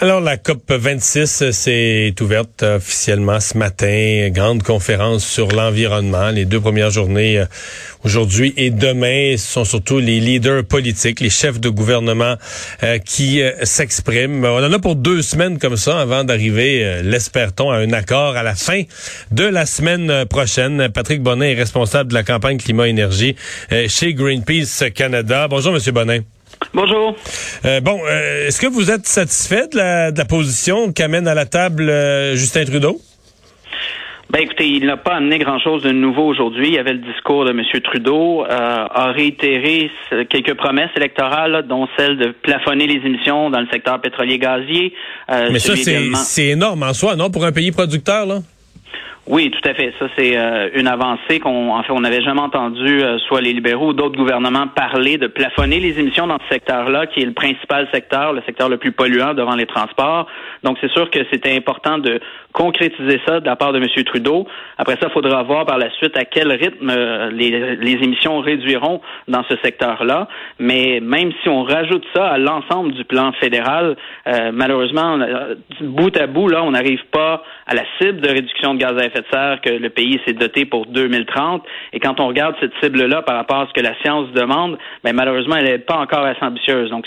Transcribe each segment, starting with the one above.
Alors, la COP 26 s'est ouverte officiellement ce matin. Grande conférence sur l'environnement. Les deux premières journées euh, aujourd'hui et demain ce sont surtout les leaders politiques, les chefs de gouvernement euh, qui euh, s'expriment. On en a pour deux semaines comme ça avant d'arriver, l'espère-t-on, à un accord à la fin de la semaine prochaine. Patrick Bonnet est responsable de la campagne climat-énergie chez Greenpeace Canada. Bonjour, Monsieur Bonnet. Bonjour. Euh, bon, euh, est-ce que vous êtes satisfait de la, de la position qu'amène à la table euh, Justin Trudeau? Ben écoutez, il n'a pas amené grand-chose de nouveau aujourd'hui. Il y avait le discours de M. Trudeau, euh, a réitéré quelques promesses électorales, dont celle de plafonner les émissions dans le secteur pétrolier gazier. Euh, Mais ça, c'est énorme en soi, non, pour un pays producteur, là? Oui, tout à fait. Ça, c'est euh, une avancée qu'on, en fait, on n'avait jamais entendu, euh, soit les libéraux ou d'autres gouvernements parler de plafonner les émissions dans ce secteur-là, qui est le principal secteur, le secteur le plus polluant devant les transports. Donc, c'est sûr que c'était important de concrétiser ça de la part de M. Trudeau. Après ça, il faudra voir par la suite à quel rythme euh, les, les émissions réduiront dans ce secteur-là. Mais même si on rajoute ça à l'ensemble du plan fédéral, malheureusement, bout à bout, là, on n'arrive pas à la cible de réduction de gaz à effet de serre que le pays s'est doté pour 2030. Et quand on regarde cette cible-là par rapport à ce que la science demande, ben, malheureusement, elle n'est pas encore assez ambitieuse. Donc,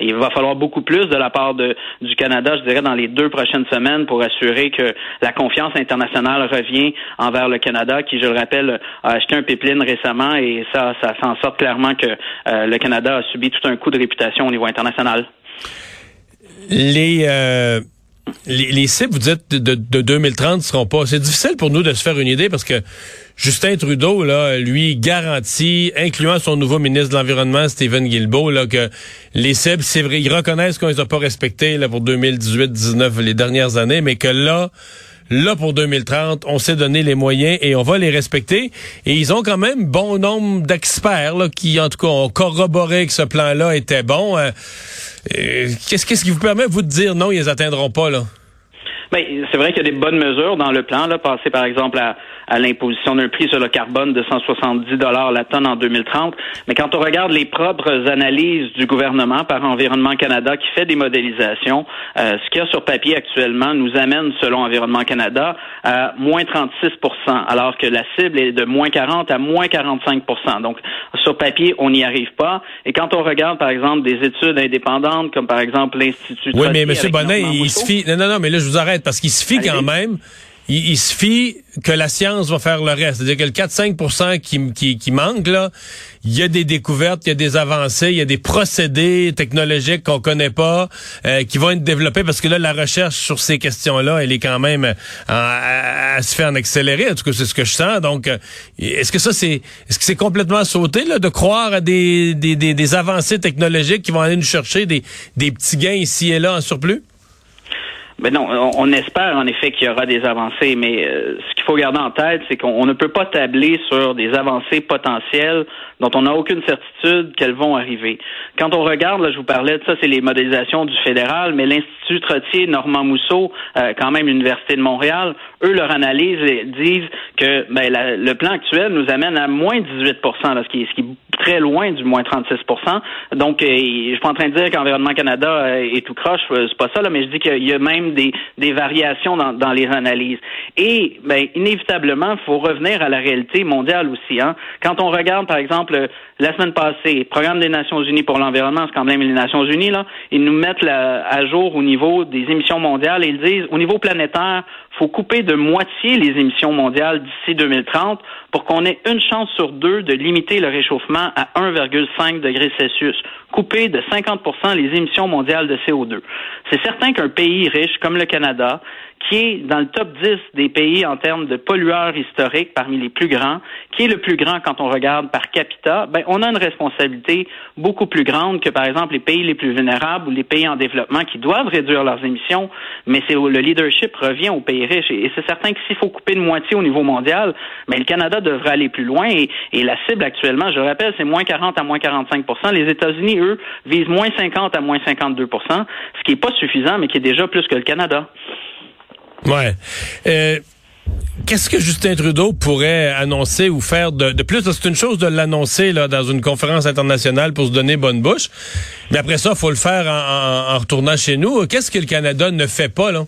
il va falloir beaucoup plus de la part du Canada, je dirais, dans les deux prochaines semaines pour assurer que la confiance internationale revient envers le Canada, qui, je le rappelle, a acheté un pipeline récemment et ça, ça fait en sorte clairement que euh, le Canada a subi tout un coup de réputation au niveau international. Les, euh, les, les, cibles, vous dites, de, de 2030 ne seront pas. C'est difficile pour nous de se faire une idée parce que Justin Trudeau, là, lui, garantit, incluant son nouveau ministre de l'Environnement, Stephen Guilbeault, là, que les cibles, c'est vrai, ils reconnaissent qu'on les a pas respectées là, pour 2018-19, les dernières années, mais que là, là, pour 2030, on s'est donné les moyens et on va les respecter. Et ils ont quand même bon nombre d'experts qui, en tout cas, ont corroboré que ce plan-là était bon. Euh, euh, qu'est-ce, qui vous permet, vous, de dire non, ils les atteindront pas, là? Ben, c'est vrai qu'il y a des bonnes mesures dans le plan, là, passer par exemple à, à l'imposition d'un prix sur le carbone de 170 dollars la tonne en 2030. Mais quand on regarde les propres analyses du gouvernement par Environnement Canada qui fait des modélisations, euh, ce qu'il y a sur papier actuellement nous amène, selon Environnement Canada, à moins 36% alors que la cible est de moins 40 à moins 45% Donc, sur papier, on n'y arrive pas. Et quand on regarde, par exemple, des études indépendantes, comme par exemple l'Institut... Oui, mais M. Bonnet, il suffit... Non, non, non, mais là, je vous arrête, parce qu'il suffit quand même il, suffit que la science va faire le reste. C'est-à-dire que le 4-5 qui, qui, qui manque, là, il y a des découvertes, il y a des avancées, il y a des procédés technologiques qu'on connaît pas, euh, qui vont être développés parce que là, la recherche sur ces questions-là, elle est quand même euh, à, se faire en accéléré. En tout cas, c'est ce que je sens. Donc, euh, est-ce que ça, c'est est-ce que c'est complètement sauté là, de croire à des, des, des, des avancées technologiques qui vont aller nous chercher des, des petits gains ici et là en surplus? Ben non, on, espère en effet qu'il y aura des avancées, mais euh, ce qu'il faut garder en tête, c'est qu'on ne peut pas tabler sur des avancées potentielles dont on n'a aucune certitude qu'elles vont arriver. Quand on regarde, là, je vous parlais de ça, c'est les modélisations du fédéral, mais l'Institut Trottier, Normand Mousseau, euh, quand même l'Université de Montréal, eux, leur analyse disent que ben, le plan actuel nous amène à moins 18 là, ce qui est, ce qui est très loin du moins 36% Donc, euh, je suis pas en train de dire qu'Environnement Canada euh, est tout croche, euh, c'est pas ça, là, mais je dis qu'il y a même des, variations dans, les analyses. Et, ben, inévitablement, il faut revenir à la réalité mondiale aussi. Hein. Quand on regarde, par exemple, la semaine passée, Programme des Nations Unies pour l'environnement, c'est quand même les Nations Unies, là, ils nous mettent à jour au niveau des émissions mondiales et ils disent, au niveau planétaire, faut couper de moitié les émissions mondiales d'ici 2030 pour qu'on ait une chance sur deux de limiter le réchauffement à 1,5 degré Celsius. Couper de 50% les émissions mondiales de CO2. C'est certain qu'un pays riche comme le Canada, qui est dans le top 10 des pays en termes de pollueurs historiques parmi les plus grands, qui est le plus grand quand on regarde par capita, ben, on a une responsabilité beaucoup plus grande que, par exemple, les pays les plus vulnérables ou les pays en développement qui doivent réduire leurs émissions, mais c'est le leadership revient aux pays riches. Et, c'est certain que s'il faut couper de moitié au niveau mondial, ben, le Canada devrait aller plus loin et, la cible actuellement, je le rappelle, c'est moins 40 à moins 45% Les États-Unis, eux, visent moins 50 à moins 52% ce qui n'est pas suffisant, mais qui est déjà plus que le Canada. Ouais. Euh, Qu'est-ce que Justin Trudeau pourrait annoncer ou faire de, plus? C'est une chose de l'annoncer dans une conférence internationale pour se donner bonne bouche, mais après ça, il faut le faire en, retournant chez nous. Qu'est-ce que le Canada ne fait pas là?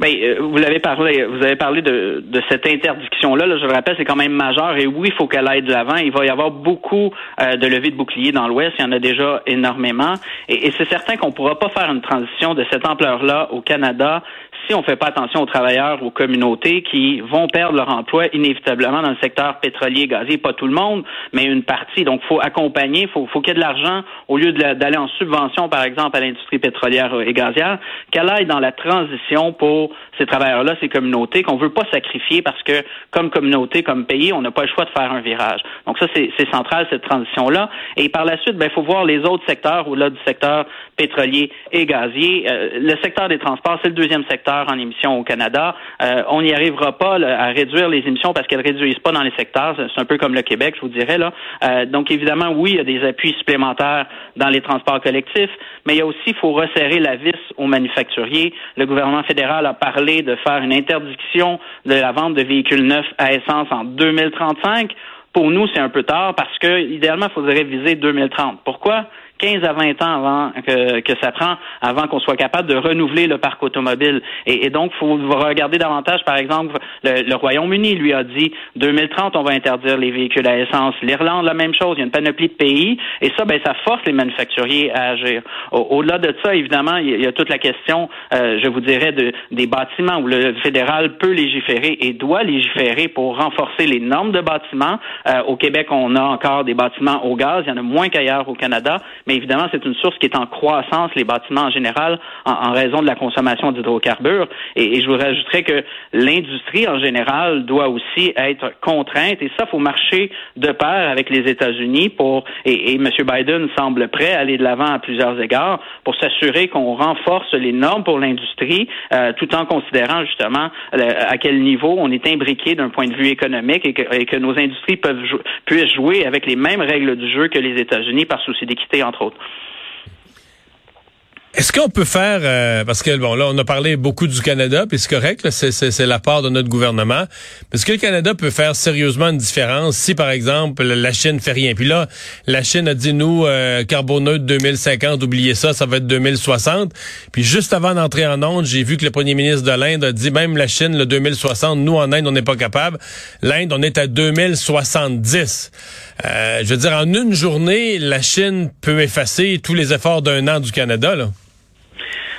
Ben, euh, vous l'avez parlé, vous avez parlé de, de cette interdiction-là. je le rappelle, c'est quand même majeur et oui, il faut qu'elle aille de l'avant. Il va y avoir beaucoup euh, de levées de boucliers dans l'Ouest. Il y en a déjà énormément. Et, et c'est certain qu'on ne pourra pas faire une transition de cette ampleur-là au Canada si on ne fait pas attention aux travailleurs, aux communautés qui vont perdre leur emploi inévitablement dans le secteur pétrolier, gazier, pas tout le monde, mais une partie. Donc, faut accompagner, faut, faut qu'il y ait de l'argent au lieu d'aller en subvention, par exemple, à l'industrie pétrolière et gazière, qu'elle aille dans la transition pour ces travailleurs-là, ces communautés qu'on veut pas sacrifier parce que, comme communauté, comme pays, on n'a pas le choix de faire un virage. Donc, ça, c'est central, cette transition-là. Et par la suite, ben, faut voir les autres secteurs au-delà du secteur pétrolier et gazier. Euh, le secteur des transports, c'est le deuxième secteur en émissions au Canada. Euh, on n'y arrivera pas à réduire les émissions parce qu'elles ne réduisent pas dans les secteurs. C'est un peu comme le Québec, je vous dirais. là. Euh, donc, évidemment, oui, il y a des appuis supplémentaires dans les transports collectifs, mais il y a aussi, il faut resserrer la vis aux manufacturiers. Le gouvernement fédéral a parlé de faire une interdiction de la vente de véhicules neufs à essence en 2035. Pour nous, c'est un peu tard parce que, idéalement, il faudrait viser 2030. Pourquoi? 15 à 20 ans avant que, que ça prend avant qu'on soit capable de renouveler le parc automobile. Et, et donc, faut regarder davantage, par exemple, le, Royaume-Uni lui a dit 2030, on va interdire les véhicules à essence. L'Irlande, la même chose. Il y a une panoplie de pays. Et ça, ben, ça force les manufacturiers à agir. Au-delà de ça, évidemment, il y a toute la question, euh, je vous dirais, de, des bâtiments où le fédéral peut légiférer et doit légiférer pour renforcer les normes de bâtiments. Euh, au Québec, on a encore des bâtiments au gaz. Il y en a moins qu'ailleurs au Canada mais évidemment, c'est une source qui est en croissance, les bâtiments en général, en, raison de la consommation d'hydrocarbures. Et, je vous rajouterais que l'industrie en général doit aussi être contrainte, et ça, faut marcher de pair avec les États-Unis pour, et, M. Biden semble prêt à aller de l'avant à plusieurs égards, pour s'assurer qu'on renforce les normes pour l'industrie, euh, tout en considérant justement euh, à quel niveau on est imbriqué d'un point de vue économique et que, nos industries peuvent puissent jouer avec les mêmes règles du jeu que les États-Unis par souci d'équité, entre Est-ce qu'on peut faire, euh, parce que bon là on a parlé beaucoup du Canada, puis c'est correct, c'est la part de notre gouvernement. Est-ce que le Canada peut faire sérieusement une différence si par exemple la Chine fait rien? Puis là, la Chine a dit nous euh, carboneutre 2050, oubliez ça, ça va être 2060. Puis juste avant d'entrer en onde, j'ai vu que le premier ministre de l'Inde a dit même la Chine le 2060, nous en Inde on n'est pas capable. L'Inde on est à 2070. Euh, je veux dire en une journée, la Chine peut effacer tous les efforts d'un an du Canada là.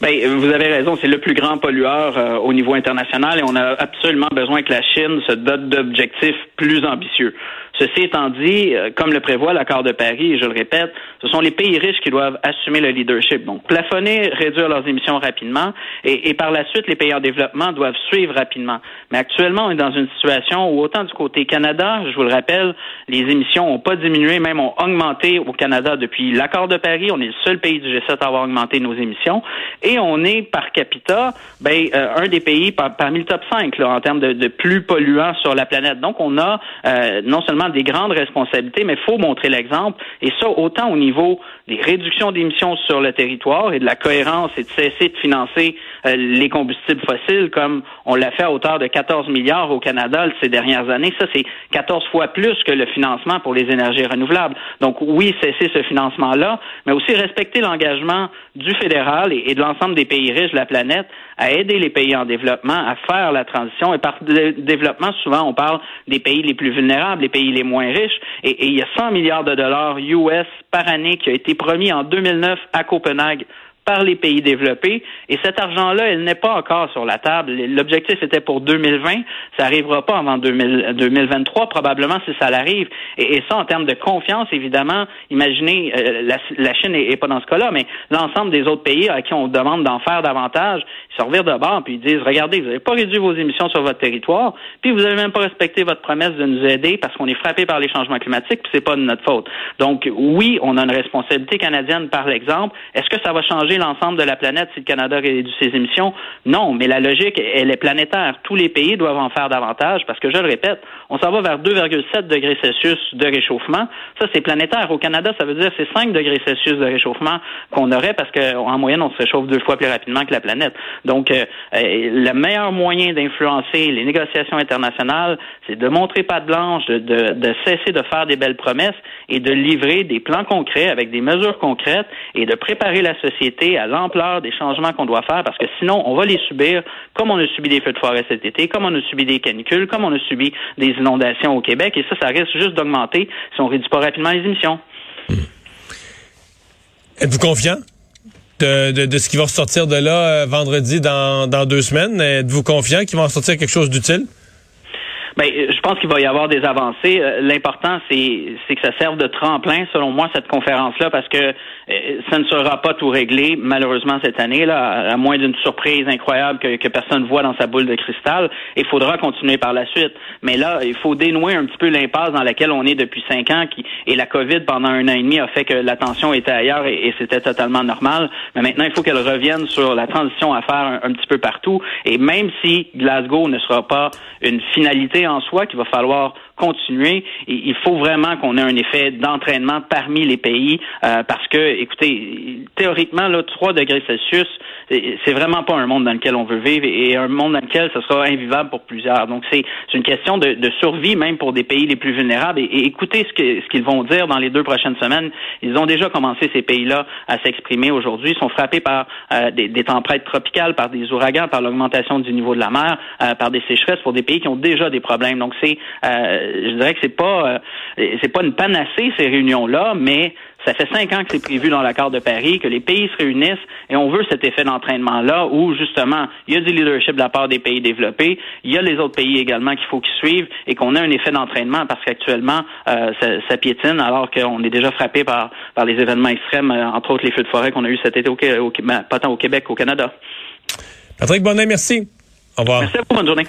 Ben, vous avez raison, c'est le plus grand pollueur euh, au niveau international et on a absolument besoin que la Chine se dote d'objectifs plus ambitieux. Ceci étant dit, euh, comme le prévoit l'accord de Paris, et je le répète, ce sont les pays riches qui doivent assumer le leadership. Donc, plafonner, réduire leurs émissions rapidement, et, par la suite, les pays en développement doivent suivre rapidement. Mais actuellement, on est dans une situation où, autant du côté Canada, je vous le rappelle, les émissions n'ont pas diminué, même ont augmenté au Canada depuis l'accord de Paris. On est le seul pays du G7 à avoir augmenté nos émissions. Et on est, par capita, ben, euh, un des pays parmi le top 5 là, en termes de, de, plus polluants sur la planète. Donc, on a euh, non seulement des grandes responsabilités, mais il faut montrer l'exemple. Et ça, autant au niveau des réductions d'émissions sur le territoire et de la cohérence et de cesser de financer euh, les combustibles fossiles comme on l'a fait à hauteur de 14 milliards au Canada ces dernières années. Ça, c'est 14 fois plus que le financement pour les énergies renouvelables. Donc oui, cesser ce financement-là, mais aussi respecter l'engagement du fédéral et, de l'ensemble des pays riches de la planète à aider les pays en développement à faire la transition. Et par développement, souvent, on parle des pays les plus vulnérables, les pays moins riches. Et il y a 100 milliards de dollars US par année qui a été promis en 2009 à Copenhague par les pays développés. Et cet argent-là, il n'est pas encore sur la table. L'objectif était pour 2020. Ça n'arrivera pas avant 2023, probablement, si ça l'arrive. Et, ça, en termes de confiance, évidemment, imaginez, euh, la, Chine n'est pas dans ce cas-là, mais l'ensemble des autres pays à qui on demande d'en faire davantage, ils se revirent de bord puis ils disent, regardez, vous n'avez pas réduit vos émissions sur votre territoire, puis vous n'avez même pas respecté votre promesse de nous aider parce qu'on est frappé par les changements climatiques, puis c'est pas de notre faute. Donc, oui, on a une responsabilité canadienne par l'exemple. Est-ce que ça va changer l'ensemble de la planète si le Canada réduit ses émissions? Non, mais la logique, elle est planétaire. Tous les pays doivent en faire davantage parce que, je le répète, on s'en va vers 2,7 degrés Celsius de réchauffement. Ça, c'est planétaire. Au Canada, ça veut dire c'est 5 degrés Celsius de réchauffement qu'on aurait parce qu'en moyenne, on se réchauffe deux fois plus rapidement que la planète. Donc, euh, euh, le meilleur moyen d'influencer les négociations internationales, c'est de montrer pas de blanche, de, cesser de faire des belles promesses et de livrer des plans concrets avec des mesures concrètes et de préparer la société à l'ampleur des changements qu'on doit faire parce que sinon, on va les subir comme on a subi des feux de forêt cet été, comme on a subi des canicules, comme on a subi des inondations au Québec et ça, ça risque juste d'augmenter si on réduit pas rapidement les émissions. Êtes-vous confiant de, ce qui va ressortir de là euh, vendredi dans, dans deux semaines? Êtes-vous confiant qu'il va en sortir quelque chose d'utile? Ben, je pense qu'il va y avoir des avancées. Euh, l'important, c'est que ça serve de tremplin, selon moi, cette conférence-là, parce que euh, ça ne sera pas tout réglé, malheureusement, cette année, là, à moins d'une surprise incroyable que, que personne voit dans sa boule de cristal. Il faudra continuer par la suite. Mais là, il faut dénouer un petit peu l'impasse dans laquelle on est depuis cinq ans, qui, et la COVID, pendant un an et demi, a fait que l'attention était ailleurs et, c'était totalement normal. Mais maintenant, il faut qu'elle revienne sur la transition à faire un petit peu partout. Et même si Glasgow ne sera pas une finalité en soi qu'il va falloir continuer. Il faut vraiment qu'on ait un effet d'entraînement parmi les pays euh, parce que, écoutez, théoriquement, là, 3 degrés Celsius, c'est vraiment pas un monde dans lequel on veut vivre et un monde dans lequel ce sera invivable pour plusieurs. Donc, c'est une question de, de, survie même pour des pays les plus vulnérables. Et, écoutez ce qu'ils ce qu'ils vont dire dans les deux prochaines semaines. Ils ont déjà commencé, ces pays-là, à s'exprimer aujourd'hui. Ils sont frappés par euh, des, des, tempêtes tropicales, par des ouragans, par l'augmentation du niveau de la mer, euh, par des sécheresses pour des pays qui ont déjà des problèmes. Donc, c'est je dirais que c'est pas euh, c'est pas une panacée ces réunions-là, mais ça fait cinq ans que c'est prévu dans l'accord de Paris, que les pays se réunissent et on veut cet effet d'entraînement-là où justement il y a du leadership de la part des pays développés, il y a les autres pays également qu'il faut qu'ils suivent et qu'on ait un effet d'entraînement parce qu'actuellement euh, ça, piétine alors qu'on est déjà frappé par par les événements extrêmes, euh, entre autres les feux de forêt qu'on a eu cet été au, au, ben, pas tant au Québec qu'au Canada. Patrick Bonnet, merci. Au revoir. Merci à vous, bonne journée.